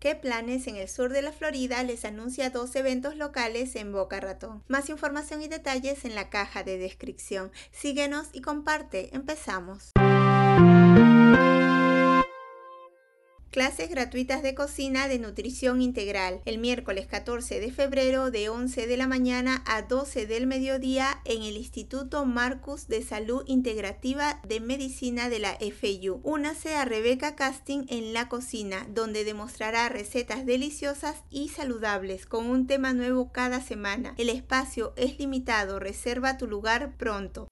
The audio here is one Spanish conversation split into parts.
¿Qué planes en el sur de la Florida les anuncia dos eventos locales en Boca Ratón? Más información y detalles en la caja de descripción. Síguenos y comparte. Empezamos. Clases gratuitas de cocina de nutrición integral el miércoles 14 de febrero de 11 de la mañana a 12 del mediodía en el Instituto Marcus de Salud Integrativa de Medicina de la FIU. Únase a Rebeca Casting en la cocina, donde demostrará recetas deliciosas y saludables con un tema nuevo cada semana. El espacio es limitado, reserva tu lugar pronto.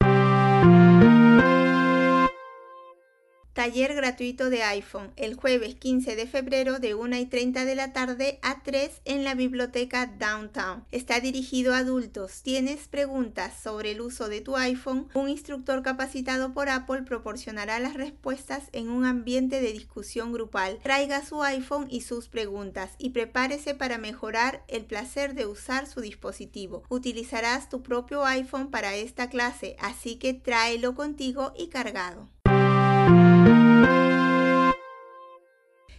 Taller gratuito de iPhone el jueves 15 de febrero de 1 y 30 de la tarde a 3 en la biblioteca Downtown. Está dirigido a adultos. Tienes preguntas sobre el uso de tu iPhone. Un instructor capacitado por Apple proporcionará las respuestas en un ambiente de discusión grupal. Traiga su iPhone y sus preguntas y prepárese para mejorar el placer de usar su dispositivo. Utilizarás tu propio iPhone para esta clase, así que tráelo contigo y cargado.